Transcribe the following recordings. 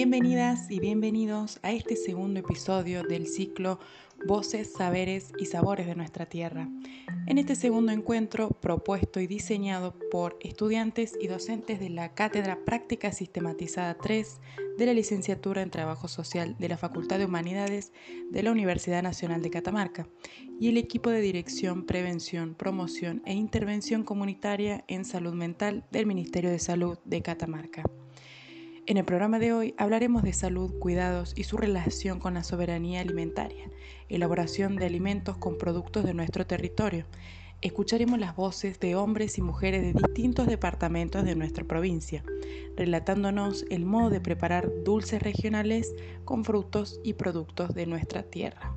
Bienvenidas y bienvenidos a este segundo episodio del ciclo Voces, Saberes y Sabores de nuestra Tierra. En este segundo encuentro, propuesto y diseñado por estudiantes y docentes de la Cátedra Práctica Sistematizada 3 de la Licenciatura en Trabajo Social de la Facultad de Humanidades de la Universidad Nacional de Catamarca y el equipo de Dirección, Prevención, Promoción e Intervención Comunitaria en Salud Mental del Ministerio de Salud de Catamarca. En el programa de hoy hablaremos de salud, cuidados y su relación con la soberanía alimentaria, elaboración de alimentos con productos de nuestro territorio. Escucharemos las voces de hombres y mujeres de distintos departamentos de nuestra provincia, relatándonos el modo de preparar dulces regionales con frutos y productos de nuestra tierra.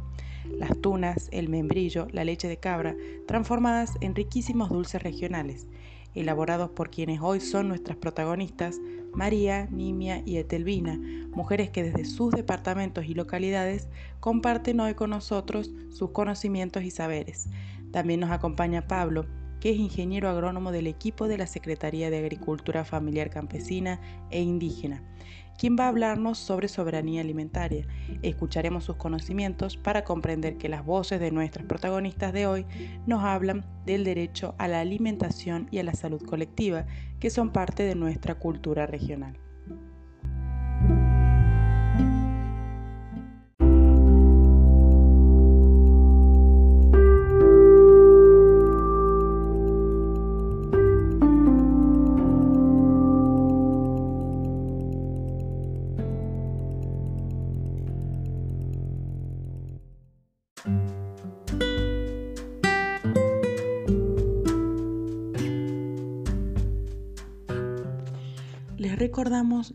Las tunas, el membrillo, la leche de cabra, transformadas en riquísimos dulces regionales, elaborados por quienes hoy son nuestras protagonistas, María, Nimia y Etelvina, mujeres que desde sus departamentos y localidades comparten hoy con nosotros sus conocimientos y saberes. También nos acompaña Pablo, que es ingeniero agrónomo del equipo de la Secretaría de Agricultura Familiar Campesina e Indígena quien va a hablarnos sobre soberanía alimentaria. Escucharemos sus conocimientos para comprender que las voces de nuestras protagonistas de hoy nos hablan del derecho a la alimentación y a la salud colectiva, que son parte de nuestra cultura regional.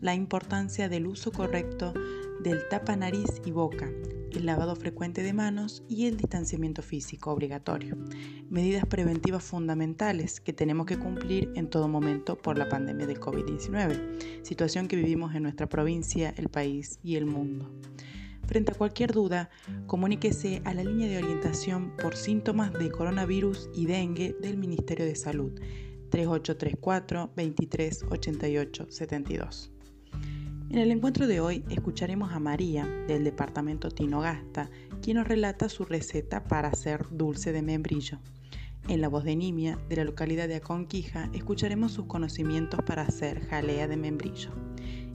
La importancia del uso correcto del tapa nariz y boca, el lavado frecuente de manos y el distanciamiento físico obligatorio. Medidas preventivas fundamentales que tenemos que cumplir en todo momento por la pandemia del COVID-19, situación que vivimos en nuestra provincia, el país y el mundo. Frente a cualquier duda, comuníquese a la línea de orientación por síntomas de coronavirus y dengue del Ministerio de Salud 3834 23 72. En el encuentro de hoy escucharemos a María del departamento Tinogasta, quien nos relata su receta para hacer dulce de membrillo. En la voz de Nimia, de la localidad de Aconquija, escucharemos sus conocimientos para hacer jalea de membrillo.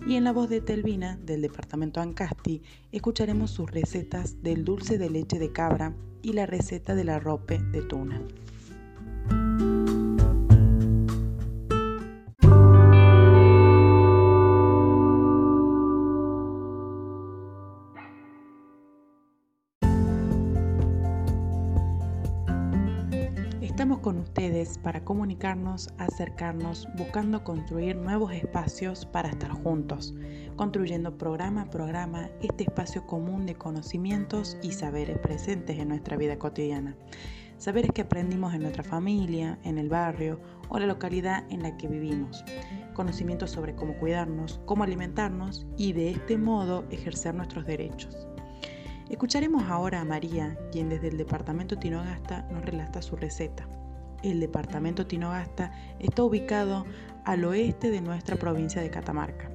Y en la voz de Telvina, del departamento Ancasti, escucharemos sus recetas del dulce de leche de cabra y la receta del arrope de tuna. Para comunicarnos, acercarnos, buscando construir nuevos espacios para estar juntos, construyendo programa a programa este espacio común de conocimientos y saberes presentes en nuestra vida cotidiana. Saberes que aprendimos en nuestra familia, en el barrio o la localidad en la que vivimos. Conocimientos sobre cómo cuidarnos, cómo alimentarnos y de este modo ejercer nuestros derechos. Escucharemos ahora a María, quien desde el departamento Tinogasta nos relata su receta. El departamento Tinogasta está ubicado al oeste de nuestra provincia de Catamarca.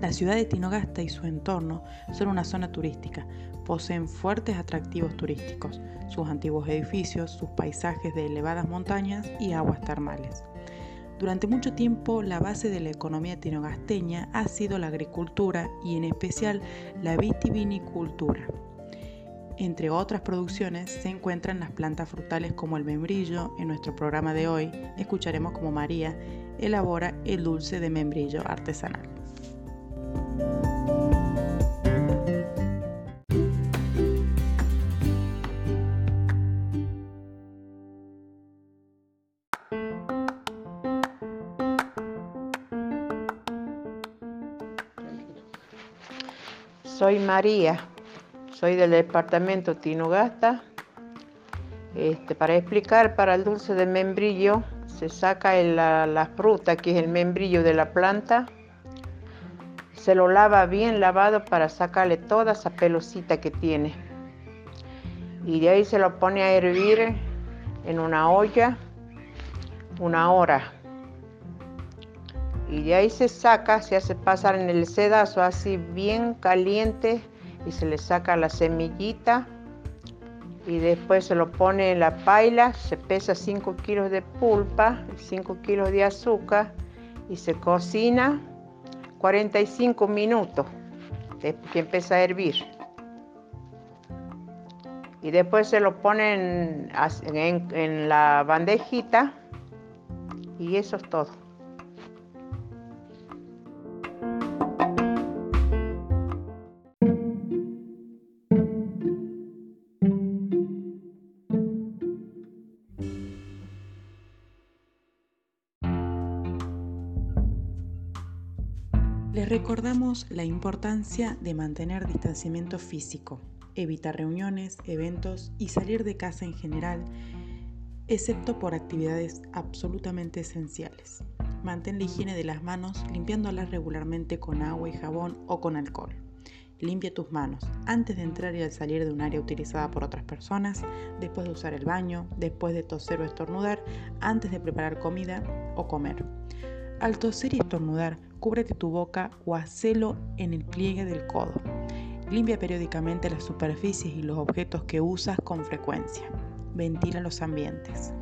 La ciudad de Tinogasta y su entorno son una zona turística, poseen fuertes atractivos turísticos, sus antiguos edificios, sus paisajes de elevadas montañas y aguas termales. Durante mucho tiempo la base de la economía tinogasteña ha sido la agricultura y en especial la vitivinicultura. Entre otras producciones se encuentran las plantas frutales como el membrillo. En nuestro programa de hoy escucharemos cómo María elabora el dulce de membrillo artesanal. Soy María, soy del departamento Tinogasta. Este, para explicar, para el dulce de membrillo se saca la, fruta, que es el membrillo de la planta, se lo lava bien lavado para sacarle toda esa pelosita que tiene. Y de ahí se lo pone a hervir en una olla una hora. y de ahí se saca, se hace pasar en el sedazo así bien caliente y se le saca la semillita y después se lo pone en la paila, se pesa 5 kilos de pulpa, 5 kilos de azúcar y se cocina 45 minutos después que empieza a hervir. Y después se lo ponen en, en la bandejita y eso es todo. Recordamos la importancia de mantener distanciamiento físico, evitar reuniones, eventos y salir de casa en general, excepto por actividades absolutamente esenciales. Mantén la higiene de las manos limpiándolas regularmente con agua y jabón o con alcohol. Limpia tus manos antes de entrar y al salir de un área utilizada por otras personas, después de usar el baño, después de toser o estornudar, antes de preparar comida o comer. Al toser y estornudar, cúbrete tu boca o hacelo en el pliegue del codo. Limpia periódicamente las superficies y los objetos que usas con frecuencia. Ventila los ambientes.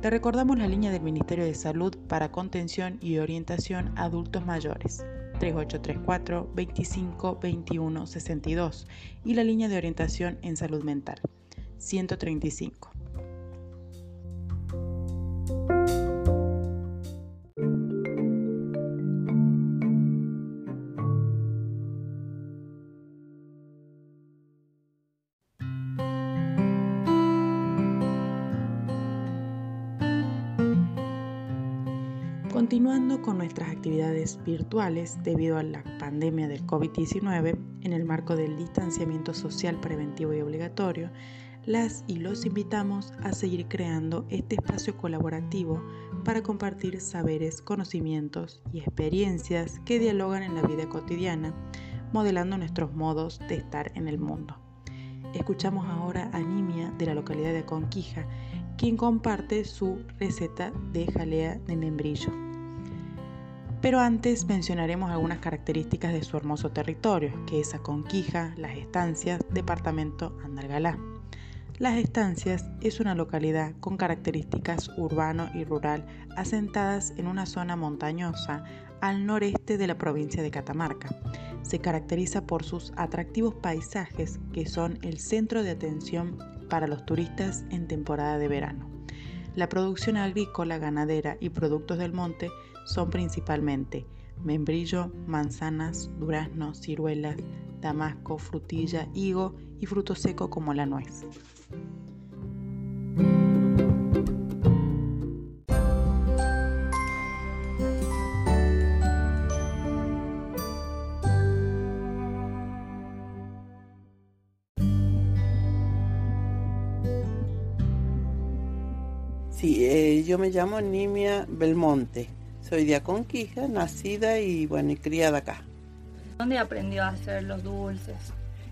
Te recordamos la línea del Ministerio de Salud para contención y orientación a adultos mayores. 3834 25 21 62 y la línea de orientación en salud mental 135. Continuando con nuestras actividades virtuales debido a la pandemia del COVID-19, en el marco del distanciamiento social preventivo y obligatorio, las y los invitamos a seguir creando este espacio colaborativo para compartir saberes, conocimientos y experiencias que dialogan en la vida cotidiana, modelando nuestros modos de estar en el mundo. Escuchamos ahora a Nimia de la localidad de Conquija, quien comparte su receta de jalea de membrillo. Pero antes mencionaremos algunas características de su hermoso territorio, que es Aconquija, Las Estancias, departamento Andalgalá. Las Estancias es una localidad con características urbano y rural asentadas en una zona montañosa al noreste de la provincia de Catamarca. Se caracteriza por sus atractivos paisajes que son el centro de atención para los turistas en temporada de verano. La producción agrícola, ganadera y productos del monte son principalmente membrillo, manzanas, duraznos, ciruelas, damasco, frutilla, higo y fruto seco como la nuez. Sí, eh, yo me llamo Nimia Belmonte. Soy de Aconquija, nacida y bueno, y criada acá. ¿Dónde aprendió a hacer los dulces?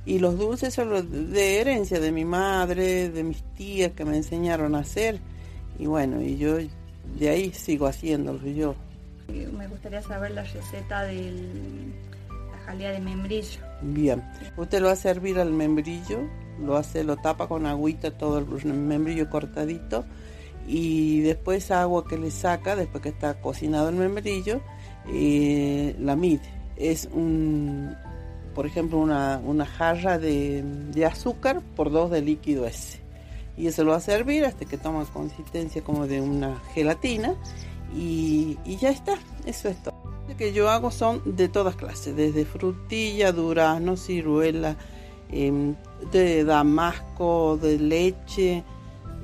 Y los dulces son los de herencia de mi madre, de mis tías que me enseñaron a hacer. Y bueno, y yo de ahí sigo haciéndolos yo. Me gustaría saber la receta de la jalea de membrillo. Bien, usted lo va a servir al membrillo, lo hace, lo tapa con agüita todo el membrillo cortadito y después agua que le saca después que está cocinado el membrillo eh, la mide. Es un por ejemplo una, jarra de, azúcar por dos de líquido ese y eso lo va a servir hasta que toma consistencia como de una gelatina y, ya está. Eso es todo. Lo que yo hago son de todas clases desde frutilla durazno ciruela em, de damasco de leche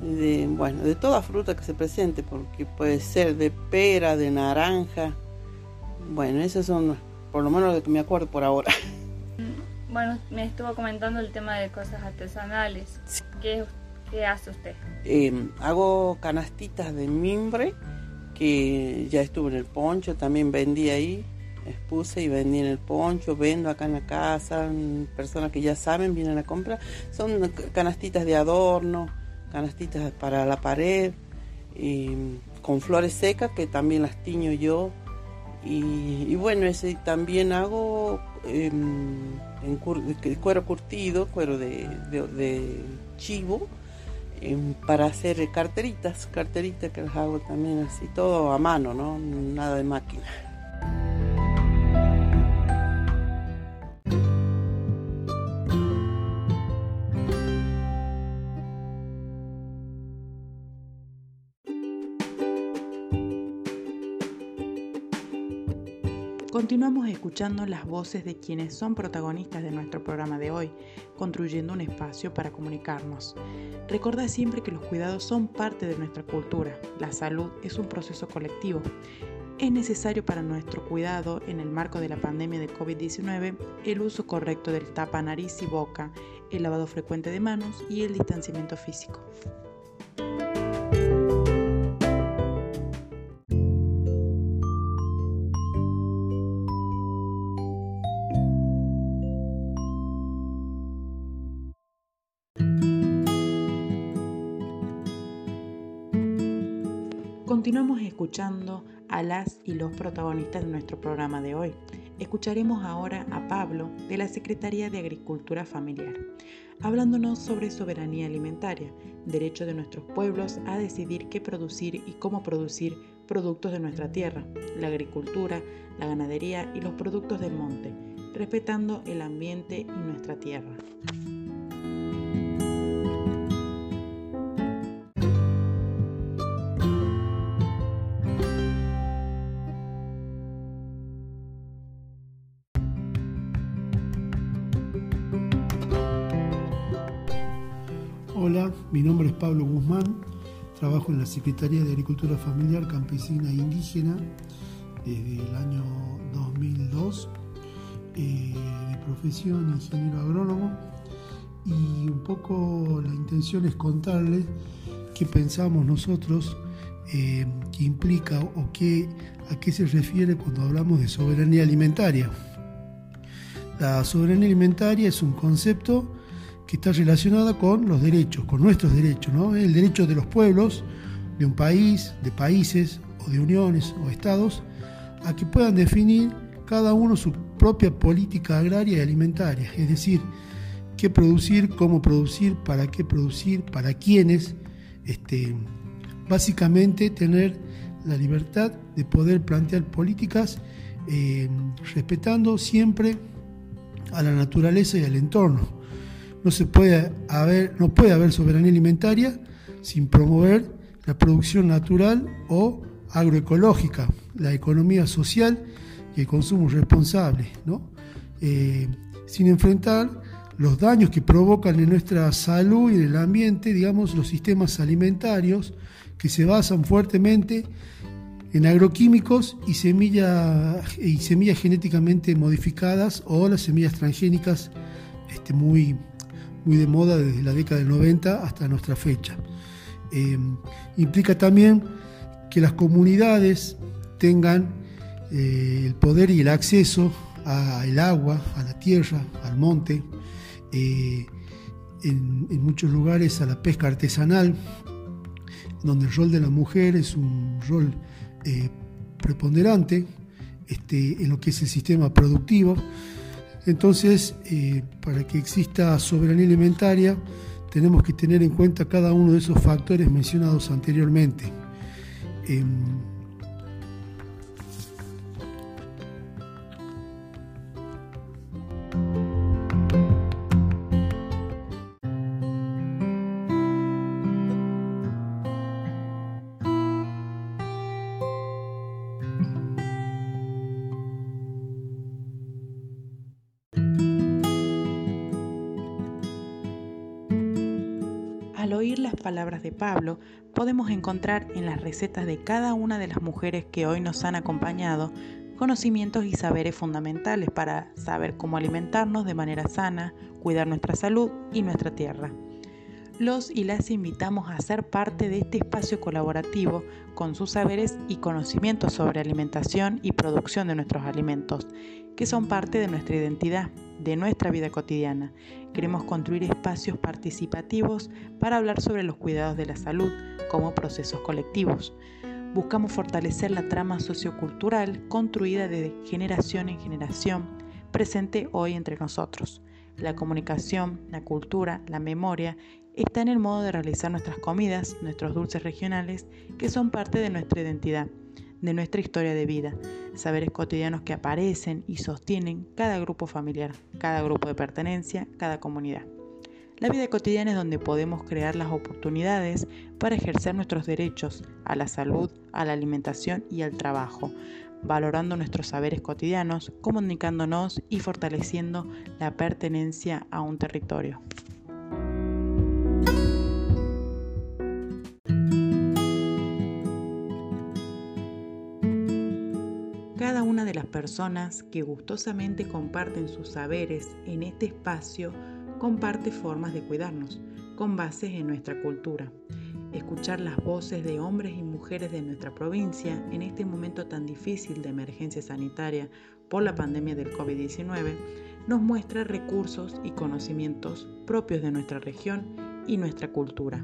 de, bueno, de toda fruta que se presente, porque puede ser de pera, de naranja. Bueno, esos son por lo menos lo que me acuerdo por ahora. Mm, bueno, me estuvo comentando el tema de cosas artesanales. ¿Qué, hace usted? Em, hago canastitas de mimbre, que ya estuve en el poncho, también vendí ahí, expuse y vendí en el poncho, vendo acá en la casa, personas que ya saben vienen a comprar. Son canastitas de adorno canastitas para la pared, con flores secas que también las tiño yo Y, bueno, ese también hago em, en, cuero curtido, cuero de, de, chivo, em, para hacer carteritas, carteritas que las hago también así, todo a mano, ¿no? Nada de máquina. Continuamos escuchando las voces de quienes son protagonistas de nuestro programa de hoy, construyendo un espacio para comunicarnos. Recuerda siempre que los cuidados son parte de nuestra cultura. La salud es un proceso colectivo. Es necesario para nuestro cuidado en el marco de la pandemia de COVID-19 el uso correcto del tapa nariz y boca, el lavado frecuente de manos y el distanciamiento físico. Continuamos escuchando a las y los protagonistas de nuestro programa de hoy. Escucharemos ahora a Pablo de la Secretaría de Agricultura Familiar, hablándonos sobre soberanía alimentaria, derecho de nuestros pueblos a decidir qué producir y cómo producir productos de nuestra tierra, la agricultura, la ganadería y los productos del monte, respetando el ambiente y nuestra tierra. Pablo Guzmán, trabajo en la Secretaría de Agricultura Familiar Campesina e Indígena desde el año 2002, eh, de profesión ingeniero agrónomo. Y un poco la intención es contarles qué pensamos nosotros, eh, qué implica o qué, a qué se refiere cuando hablamos de soberanía alimentaria. La soberanía alimentaria es un concepto que está relacionada con los derechos, con nuestros derechos, ¿no? El derecho de los pueblos, de un país, de países o de uniones o estados, a que puedan definir cada uno su propia política agraria y alimentaria, es decir, qué producir, cómo producir, para qué producir, para quiénes, este, básicamente tener la libertad de poder plantear políticas eh, respetando siempre a la naturaleza y al entorno no, se puede haber, no puede haber soberanía alimentaria sin promover la producción natural o agroecológica, la economía social y el consumo responsable, eh, sin enfrentar los daños que provocan en nuestra salud y en el ambiente, digamos, los sistemas alimentarios que se basan fuertemente en agroquímicos y, semillas y semillas genéticamente modificadas o las semillas transgénicas este, muy, muy de moda desde la década del 90 hasta nuestra fecha. Eh, implica también que las comunidades tengan eh, el poder y el acceso al agua, a la tierra, al monte, eh, en, muchos lugares a la pesca artesanal, donde el rol de la mujer es un rol preponderante este, en lo que es el sistema productivo. Entonces, eh, para que exista soberanía alimentaria, tenemos que tener en cuenta cada uno de esos factores mencionados anteriormente. Em, palabras de Pablo, podemos encontrar en las recetas de cada una de las mujeres que hoy nos han acompañado conocimientos y saberes fundamentales para saber cómo alimentarnos de manera sana, cuidar nuestra salud y nuestra tierra. Los y las invitamos a ser parte de este espacio colaborativo con sus saberes y conocimientos sobre alimentación y producción de nuestros alimentos, que son parte de nuestra identidad de nuestra vida cotidiana. Queremos construir espacios participativos para hablar sobre los cuidados de la salud como procesos colectivos. buscamos fortalecer la trama sociocultural construida de generación en generación, presente hoy entre nosotros. La comunicación, la cultura, la memoria está en el modo de realizar nuestras comidas, nuestros dulces regionales, que son parte de nuestra identidad, de nuestra historia de vida, saberes cotidianos que aparecen y sostienen cada grupo familiar, cada grupo de pertenencia, cada comunidad. La vida cotidiana es donde podemos crear las oportunidades para ejercer nuestros derechos a la salud, a la alimentación y al trabajo, valorando nuestros saberes cotidianos, comunicándonos y fortaleciendo la pertenencia a un territorio. Las personas que gustosamente comparten sus saberes en este espacio comparte formas de cuidarnos, con bases en nuestra cultura. Escuchar las voces de hombres y mujeres de nuestra provincia en este momento tan difícil de emergencia sanitaria por la pandemia del COVID-19 nos muestra recursos y conocimientos propios de nuestra región y nuestra cultura,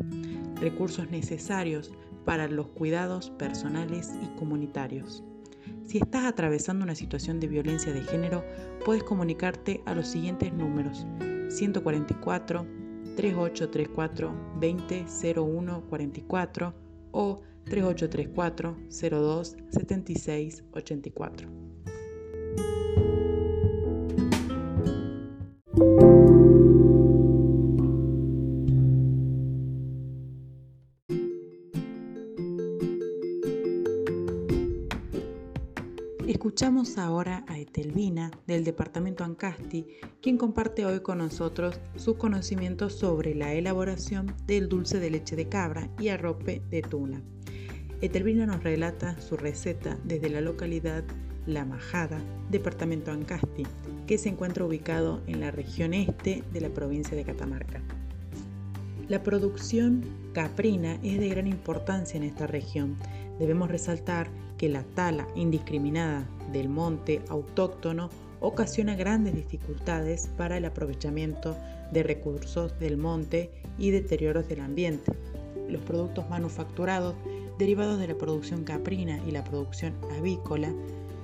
recursos necesarios para los cuidados personales y comunitarios. Si estás atravesando una situación de violencia de género, puedes comunicarte a los siguientes números 144 3834 2001 44 o 3834 02 76 84. Escuchamos ahora a Etelvina del departamento Ancasti, quien comparte hoy con nosotros sus conocimientos sobre la elaboración del dulce de leche de cabra y arrope de tuna. Etelvina nos relata su receta desde la localidad La Majada, departamento Ancasti, que se encuentra ubicado en la región este de la provincia de Catamarca. La producción caprina es de gran importancia en esta región. Debemos resaltar que la tala indiscriminada del monte autóctono ocasiona grandes dificultades para el aprovechamiento de recursos del monte y deterioros del ambiente. Los productos manufacturados derivados de la producción caprina y la producción avícola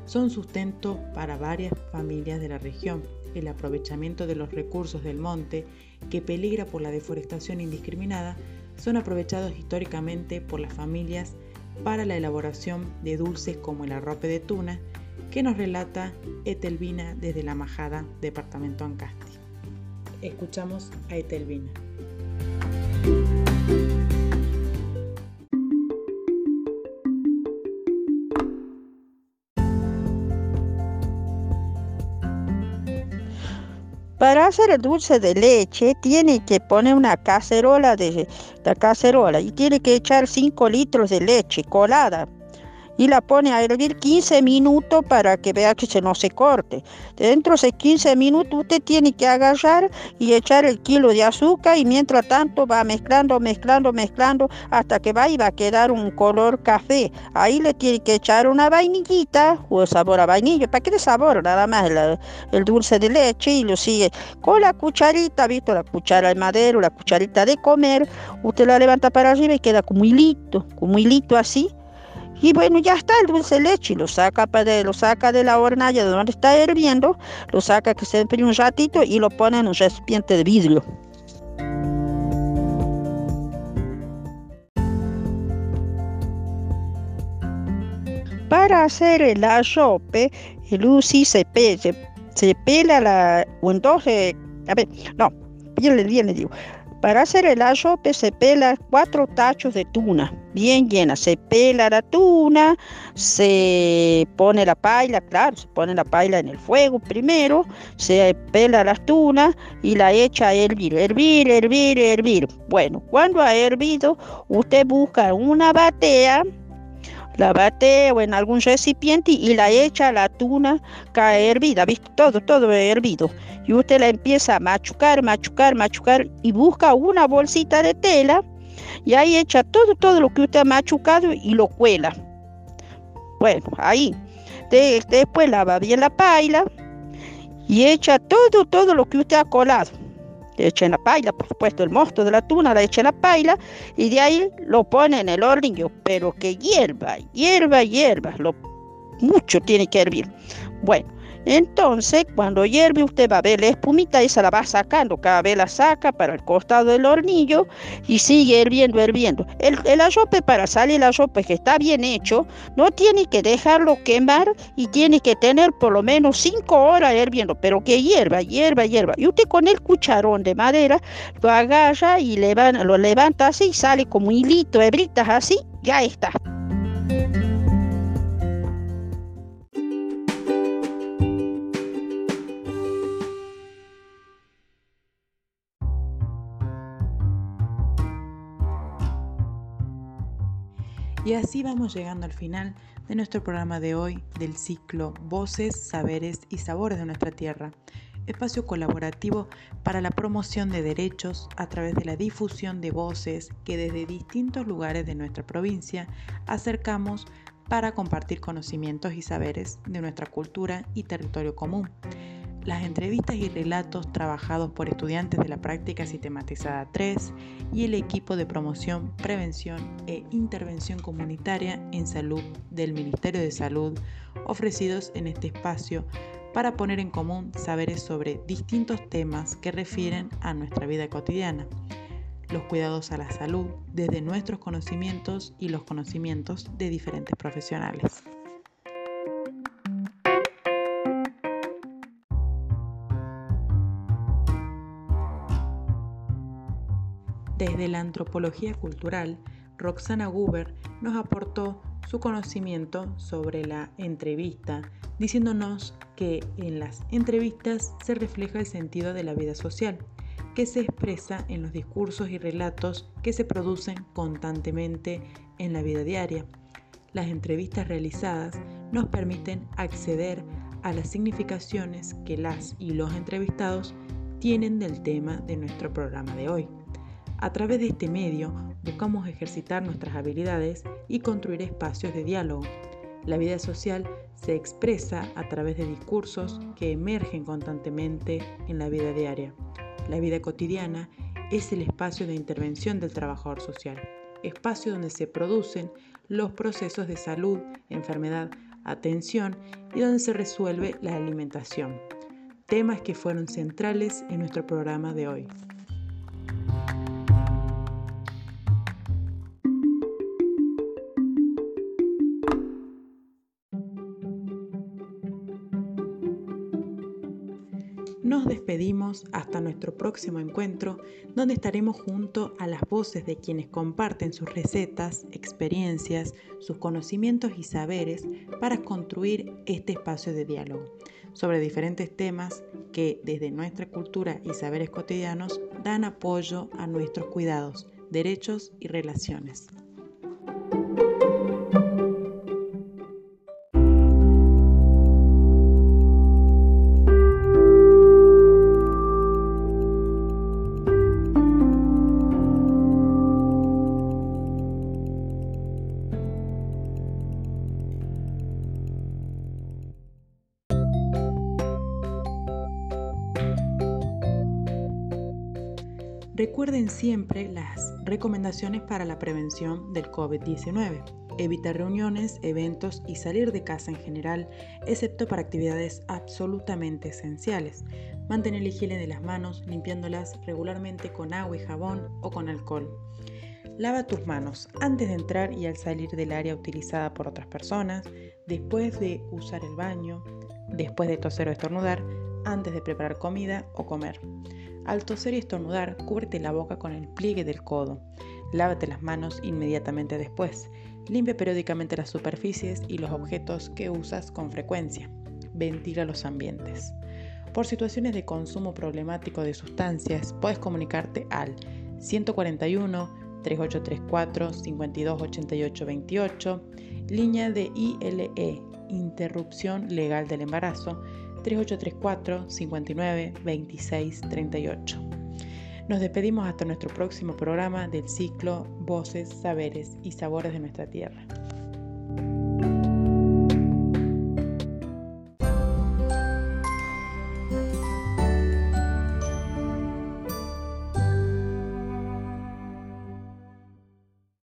son sustento para varias familias de la región. El aprovechamiento de los recursos del monte, que peligra por la deforestación indiscriminada, son aprovechados históricamente por las familias para la elaboración de dulces como el arrope de tuna, que nos relata Etelvina desde La Majada, departamento Ancasti. Escuchamos a Etelvina. Para hacer el dulce de leche tiene que poner una cacerola de la cacerola y tiene que echar 5 litros de leche colada y la pone a hervir 15 minutos para que vea que se no se corte. Dentro de esos 15 minutos usted tiene que agarrar y echar el kilo de azúcar y mientras tanto va mezclando, mezclando, mezclando hasta que va y va a quedar un color café. Ahí le tiene que echar una vainillita o sabor a vainilla, para que dé sabor nada más el, dulce de leche y lo sigue. Con la cucharita, visto la cuchara de madero, la cucharita de comer, usted la levanta para arriba y queda como hilito, como hilito así y bueno, ya está el dulce leche, lo saca, de, lo saca de la hornalla de donde está hirviendo, lo saca que se enfríe un ratito y lo pone en un recipiente de vidrio. Para hacer el arrope, el UCI se, se, pela la... o entonces, a ver, no, bien le digo, para hacer el arrope se pela cuatro tachos de tuna, bien llena. Se pela la tuna, se pone la paila, claro, se pone la paila en el fuego primero, se pela las tunas y la echa a hervir, hervir, hervir, hervir. Bueno, cuando ha hervido, usted busca una batea la bate o en algún recipiente y la echa la tuna cae hervida, ¿viste? Todo, todo hervido. Y usted la empieza a machucar, machucar, machucar y busca una bolsita de tela y ahí echa todo, todo lo que usted ha machucado y lo cuela. Bueno, ahí. después lava bien la paila y echa todo, todo lo que usted ha colado. Echa en la paila, por supuesto, el mosto de la tuna, le echa en la paila y de ahí lo pone en el hornillo, pero que hierva, hierva, hierva, lo, mucho tiene que hervir. Bueno, entonces, cuando hierve, usted va a ver la espumita, esa la va sacando, cada vez la saca para el costado del hornillo y sigue hirviendo, hirviendo. El, el para salir el arrope que está bien hecho, no tiene que dejarlo quemar y tiene que tener por lo menos 5 horas hirviendo, pero que hierva, hierva, hierva. Y usted con el cucharón de madera lo agarra y lo levanta así y sale como un hilito, hebritas así, ya está. Y así vamos llegando al final de nuestro programa de hoy del ciclo Voces, Saberes y Sabores de nuestra Tierra, espacio colaborativo para la promoción de derechos a través de la difusión de voces que desde distintos lugares de nuestra provincia acercamos para compartir conocimientos y saberes de nuestra cultura y territorio común. Las entrevistas y relatos trabajados por estudiantes de la práctica sistematizada 3 y el equipo de promoción, prevención e intervención comunitaria en salud del Ministerio de Salud ofrecidos en este espacio para poner en común saberes sobre distintos temas que refieren a nuestra vida cotidiana, los cuidados a la salud desde nuestros conocimientos y los conocimientos de diferentes profesionales. Desde la antropología cultural, Roxana Guber nos aportó su conocimiento sobre la entrevista, diciéndonos que en las entrevistas se refleja el sentido de la vida social, que se expresa en los discursos y relatos que se producen constantemente en la vida diaria. Las entrevistas realizadas nos permiten acceder a las significaciones que las y los entrevistados tienen del tema de nuestro programa de hoy. A través de este medio buscamos ejercitar nuestras habilidades y construir espacios de diálogo. La vida social se expresa a través de discursos que emergen constantemente en la vida diaria. La vida cotidiana es el espacio de intervención del trabajador social, espacio donde se producen los procesos de salud, enfermedad, atención y donde se resuelve la alimentación, temas que fueron centrales en nuestro programa de hoy. Nuestro próximo encuentro, donde estaremos junto a las voces de quienes comparten sus recetas, experiencias, sus conocimientos y saberes para construir este espacio de diálogo sobre diferentes temas que desde nuestra cultura y saberes cotidianos dan apoyo a nuestros cuidados, derechos y relaciones. Recuerden siempre las recomendaciones para la prevención del COVID-19. Evitar reuniones, eventos y salir de casa en general, excepto para actividades absolutamente esenciales. Mantener la higiene de las manos, limpiándolas regularmente con agua y jabón o con alcohol. Lava tus manos antes de entrar y al salir del área utilizada por otras personas, después de usar el baño, después de toser o estornudar, antes de preparar comida o comer. Al toser y estornudar, cúbrete la boca con el pliegue del codo. Lávate las manos inmediatamente después. Limpia periódicamente las superficies y los objetos que usas con frecuencia. Ventila los ambientes. Por situaciones de consumo problemático de sustancias, puedes comunicarte al 141 3834 528828, línea de ILE, interrupción legal del embarazo, 3834 59 26 38. Nos despedimos hasta nuestro próximo programa del ciclo Voces, Saberes y Sabores de nuestra Tierra.